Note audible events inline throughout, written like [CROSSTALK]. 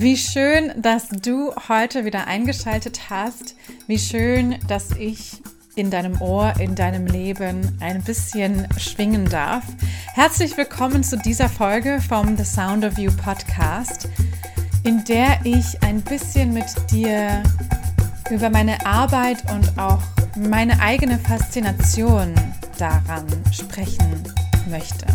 Wie schön, dass du heute wieder eingeschaltet hast. Wie schön, dass ich in deinem Ohr, in deinem Leben ein bisschen schwingen darf. Herzlich willkommen zu dieser Folge vom The Sound of You Podcast, in der ich ein bisschen mit dir über meine Arbeit und auch meine eigene Faszination daran sprechen möchte.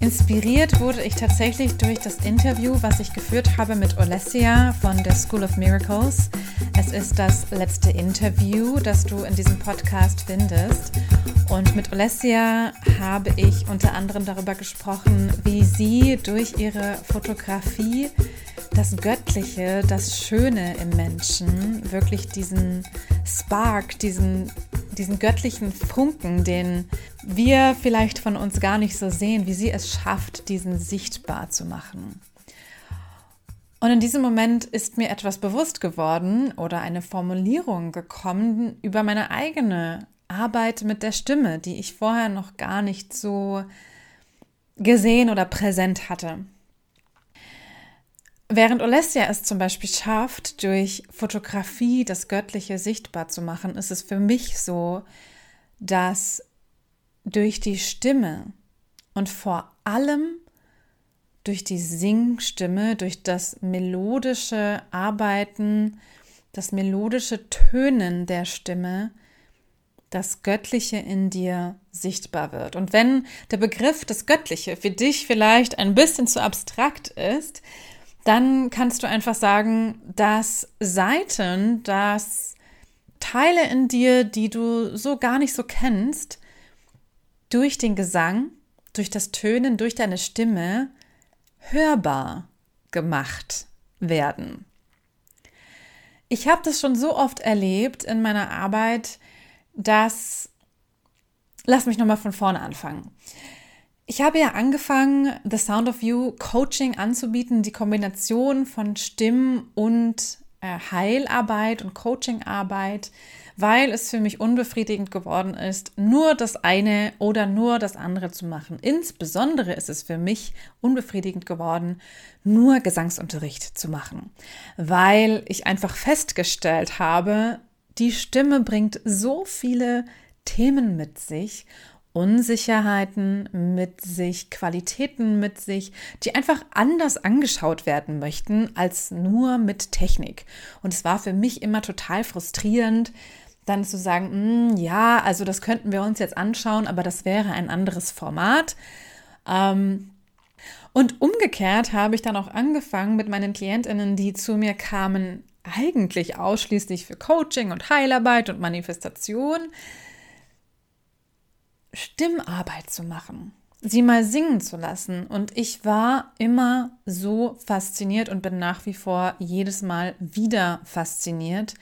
Inspiriert wurde ich tatsächlich durch das Interview, was ich geführt habe mit Olesya von der School of Miracles. Es ist das letzte Interview, das du in diesem Podcast findest. Und mit Olesya habe ich unter anderem darüber gesprochen, wie sie durch ihre Fotografie das Göttliche, das Schöne im Menschen, wirklich diesen Spark, diesen diesen göttlichen Funken, den wir vielleicht von uns gar nicht so sehen, wie sie es schafft, diesen sichtbar zu machen. Und in diesem Moment ist mir etwas bewusst geworden oder eine Formulierung gekommen über meine eigene Arbeit mit der Stimme, die ich vorher noch gar nicht so gesehen oder präsent hatte. Während Olesja es zum Beispiel schafft, durch Fotografie das Göttliche sichtbar zu machen, ist es für mich so, dass durch die Stimme und vor allem durch die Singstimme, durch das melodische Arbeiten, das melodische Tönen der Stimme, das Göttliche in dir sichtbar wird. Und wenn der Begriff das Göttliche für dich vielleicht ein bisschen zu abstrakt ist, dann kannst du einfach sagen, dass Seiten, dass Teile in dir, die du so gar nicht so kennst, durch den Gesang, durch das Tönen, durch deine Stimme hörbar gemacht werden. Ich habe das schon so oft erlebt in meiner Arbeit, dass Lass mich nochmal von vorne anfangen. Ich habe ja angefangen, The Sound of You Coaching anzubieten, die Kombination von Stimm- und äh, Heilarbeit und Coachingarbeit, weil es für mich unbefriedigend geworden ist, nur das eine oder nur das andere zu machen. Insbesondere ist es für mich unbefriedigend geworden, nur Gesangsunterricht zu machen, weil ich einfach festgestellt habe, die Stimme bringt so viele Themen mit sich Unsicherheiten mit sich, Qualitäten mit sich, die einfach anders angeschaut werden möchten als nur mit Technik. Und es war für mich immer total frustrierend, dann zu sagen, hm, ja, also das könnten wir uns jetzt anschauen, aber das wäre ein anderes Format. Ähm, und umgekehrt habe ich dann auch angefangen mit meinen Klientinnen, die zu mir kamen, eigentlich ausschließlich für Coaching und Heilarbeit und Manifestation, Stimmarbeit zu machen, sie mal singen zu lassen. Und ich war immer so fasziniert und bin nach wie vor jedes Mal wieder fasziniert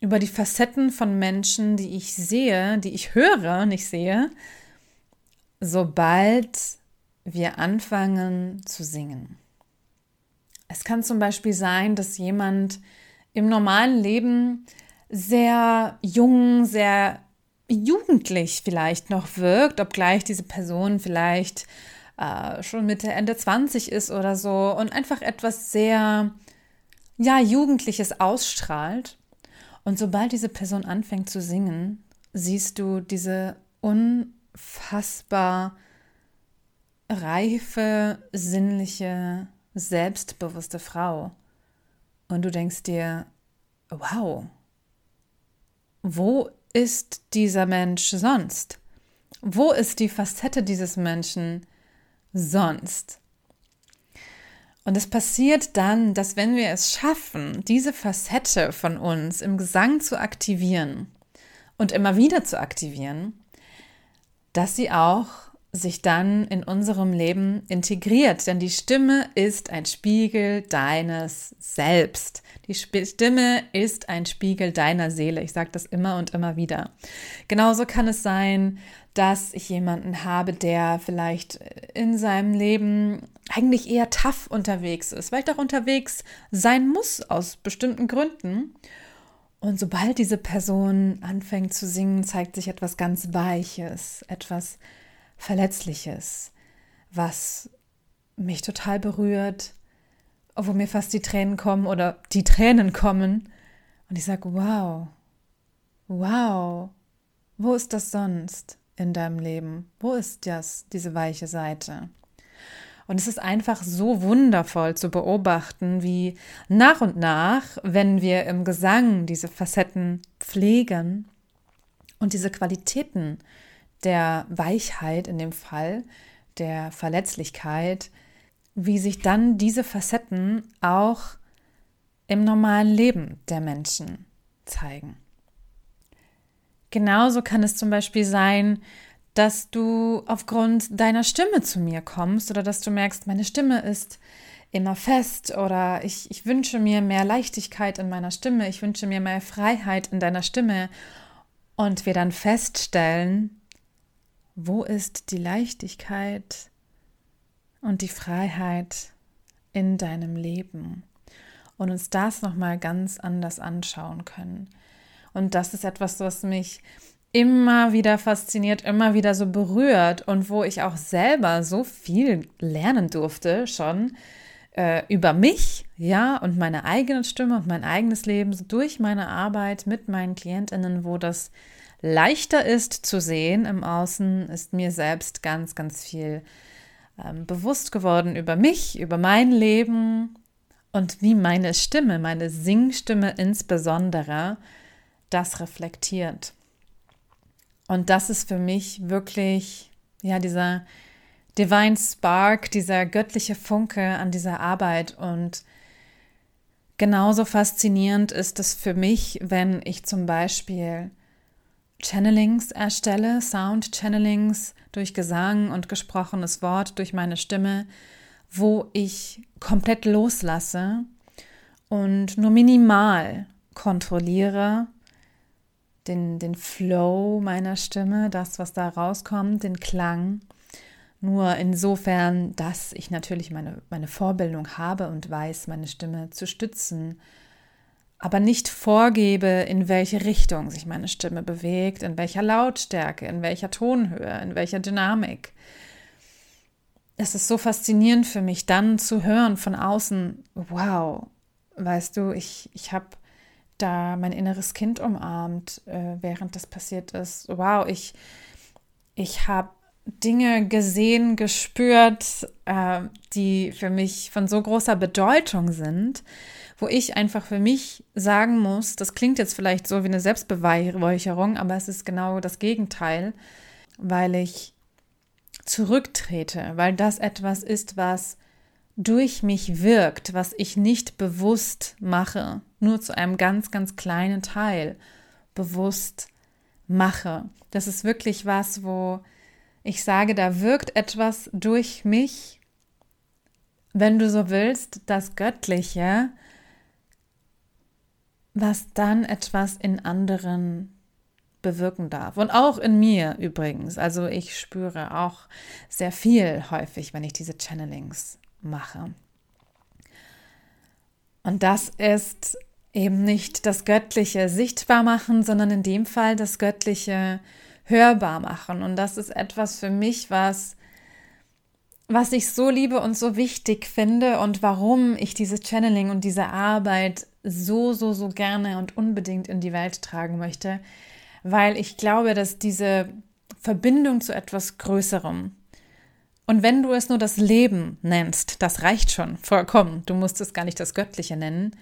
über die Facetten von Menschen, die ich sehe, die ich höre, nicht sehe, sobald wir anfangen zu singen. Es kann zum Beispiel sein, dass jemand im normalen Leben sehr jung, sehr jugendlich vielleicht noch wirkt, obgleich diese Person vielleicht äh, schon Mitte, Ende 20 ist oder so und einfach etwas sehr, ja, Jugendliches ausstrahlt. Und sobald diese Person anfängt zu singen, siehst du diese unfassbar reife, sinnliche, selbstbewusste Frau. Und du denkst dir, wow, wo ist dieser Mensch sonst? Wo ist die Facette dieses Menschen sonst? Und es passiert dann, dass wenn wir es schaffen, diese Facette von uns im Gesang zu aktivieren und immer wieder zu aktivieren, dass sie auch sich dann in unserem Leben integriert. Denn die Stimme ist ein Spiegel deines Selbst. Die Stimme ist ein Spiegel deiner Seele. Ich sage das immer und immer wieder. Genauso kann es sein, dass ich jemanden habe, der vielleicht in seinem Leben eigentlich eher tough unterwegs ist, vielleicht auch unterwegs sein muss aus bestimmten Gründen. Und sobald diese Person anfängt zu singen, zeigt sich etwas ganz Weiches, etwas Verletzliches, was mich total berührt, wo mir fast die Tränen kommen oder die Tränen kommen. Und ich sage, wow, wow, wo ist das sonst in deinem Leben? Wo ist das, diese weiche Seite? Und es ist einfach so wundervoll zu beobachten, wie nach und nach, wenn wir im Gesang diese Facetten pflegen und diese Qualitäten der Weichheit in dem Fall, der Verletzlichkeit, wie sich dann diese Facetten auch im normalen Leben der Menschen zeigen. Genauso kann es zum Beispiel sein, dass du aufgrund deiner Stimme zu mir kommst oder dass du merkst, meine Stimme ist immer fest oder ich, ich wünsche mir mehr Leichtigkeit in meiner Stimme, ich wünsche mir mehr Freiheit in deiner Stimme und wir dann feststellen, wo ist die Leichtigkeit und die Freiheit in deinem Leben und uns das nochmal ganz anders anschauen können. Und das ist etwas, was mich immer wieder fasziniert, immer wieder so berührt und wo ich auch selber so viel lernen durfte schon äh, über mich, ja, und meine eigene Stimme und mein eigenes Leben so durch meine Arbeit mit meinen Klientinnen, wo das leichter ist zu sehen im Außen, ist mir selbst ganz, ganz viel ähm, bewusst geworden über mich, über mein Leben und wie meine Stimme, meine Singstimme insbesondere, das reflektiert. Und das ist für mich wirklich, ja, dieser Divine Spark, dieser göttliche Funke an dieser Arbeit. Und genauso faszinierend ist es für mich, wenn ich zum Beispiel Channelings erstelle, Sound-Channelings durch Gesang und gesprochenes Wort, durch meine Stimme, wo ich komplett loslasse und nur minimal kontrolliere den, den Flow meiner Stimme, das, was da rauskommt, den Klang. Nur insofern, dass ich natürlich meine, meine Vorbildung habe und weiß, meine Stimme zu stützen, aber nicht vorgebe, in welche Richtung sich meine Stimme bewegt, in welcher Lautstärke, in welcher Tonhöhe, in welcher Dynamik. Es ist so faszinierend für mich, dann zu hören von außen, wow, weißt du, ich, ich habe da mein inneres Kind umarmt, äh, während das passiert ist. Wow, ich, ich habe Dinge gesehen, gespürt, äh, die für mich von so großer Bedeutung sind, wo ich einfach für mich sagen muss, das klingt jetzt vielleicht so wie eine Selbstbeweihräucherung, aber es ist genau das Gegenteil, weil ich zurücktrete, weil das etwas ist, was durch mich wirkt, was ich nicht bewusst mache, nur zu einem ganz, ganz kleinen Teil bewusst mache. Das ist wirklich was, wo ich sage, da wirkt etwas durch mich, wenn du so willst, das Göttliche, was dann etwas in anderen bewirken darf. Und auch in mir übrigens. Also ich spüre auch sehr viel häufig, wenn ich diese Channelings mache. Und das ist eben nicht das Göttliche sichtbar machen, sondern in dem Fall das Göttliche hörbar machen. Und das ist etwas für mich, was, was ich so liebe und so wichtig finde und warum ich dieses Channeling und diese Arbeit so, so, so gerne und unbedingt in die Welt tragen möchte, weil ich glaube, dass diese Verbindung zu etwas Größerem, und wenn du es nur das Leben nennst, das reicht schon vollkommen. Du musst es gar nicht das Göttliche nennen.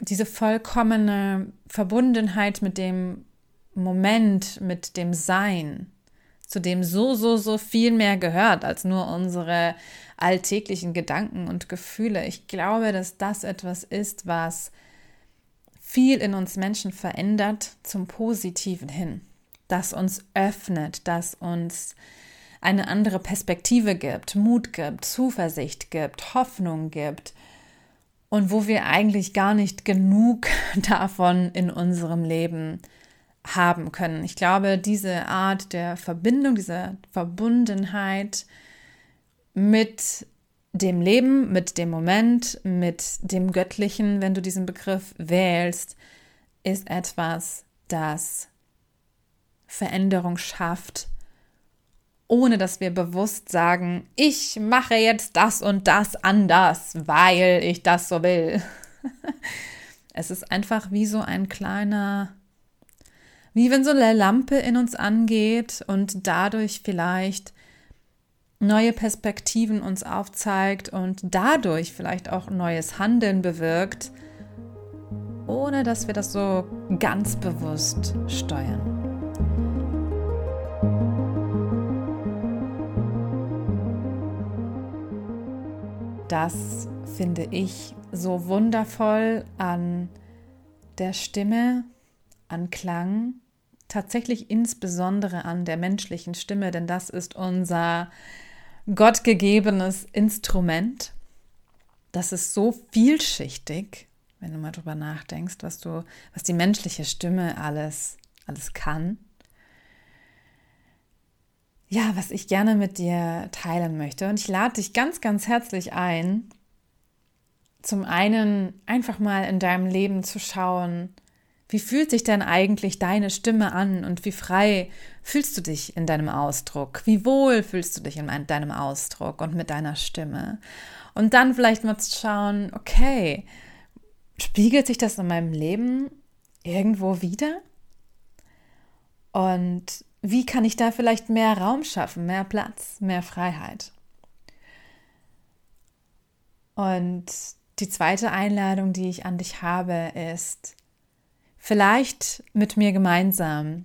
Diese vollkommene Verbundenheit mit dem Moment, mit dem Sein, zu dem so, so, so viel mehr gehört als nur unsere alltäglichen Gedanken und Gefühle. Ich glaube, dass das etwas ist, was viel in uns Menschen verändert zum Positiven hin, das uns öffnet, das uns eine andere Perspektive gibt, Mut gibt, Zuversicht gibt, Hoffnung gibt und wo wir eigentlich gar nicht genug [LAUGHS] davon in unserem Leben haben können. Ich glaube, diese Art der Verbindung, diese Verbundenheit mit dem Leben, mit dem Moment, mit dem Göttlichen, wenn du diesen Begriff wählst, ist etwas, das Veränderung schafft ohne dass wir bewusst sagen, ich mache jetzt das und das anders, weil ich das so will. [LAUGHS] es ist einfach wie so ein kleiner, wie wenn so eine Lampe in uns angeht und dadurch vielleicht neue Perspektiven uns aufzeigt und dadurch vielleicht auch neues Handeln bewirkt, ohne dass wir das so ganz bewusst steuern. Das finde ich so wundervoll an der Stimme, an Klang, tatsächlich insbesondere an der menschlichen Stimme, denn das ist unser gottgegebenes Instrument. Das ist so vielschichtig, wenn du mal drüber nachdenkst, was du, was die menschliche Stimme alles, alles kann. Ja, was ich gerne mit dir teilen möchte. Und ich lade dich ganz, ganz herzlich ein, zum einen einfach mal in deinem Leben zu schauen, wie fühlt sich denn eigentlich deine Stimme an und wie frei fühlst du dich in deinem Ausdruck? Wie wohl fühlst du dich in deinem Ausdruck und mit deiner Stimme? Und dann vielleicht mal zu schauen, okay, spiegelt sich das in meinem Leben irgendwo wieder? Und wie kann ich da vielleicht mehr Raum schaffen, mehr Platz, mehr Freiheit? Und die zweite Einladung, die ich an dich habe, ist, vielleicht mit mir gemeinsam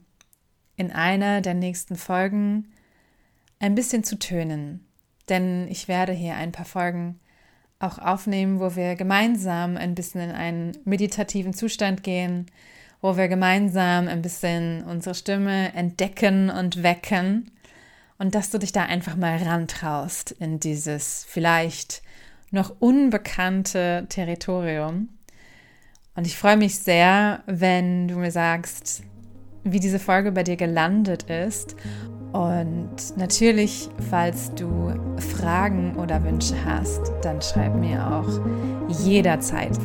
in einer der nächsten Folgen ein bisschen zu tönen. Denn ich werde hier ein paar Folgen auch aufnehmen, wo wir gemeinsam ein bisschen in einen meditativen Zustand gehen, wo wir gemeinsam ein bisschen unsere Stimme entdecken und wecken und dass du dich da einfach mal rantraust in dieses vielleicht noch unbekannte Territorium. Und ich freue mich sehr, wenn du mir sagst, wie diese Folge bei dir gelandet ist. Und natürlich, falls du Fragen oder Wünsche hast, dann schreib mir auch jederzeit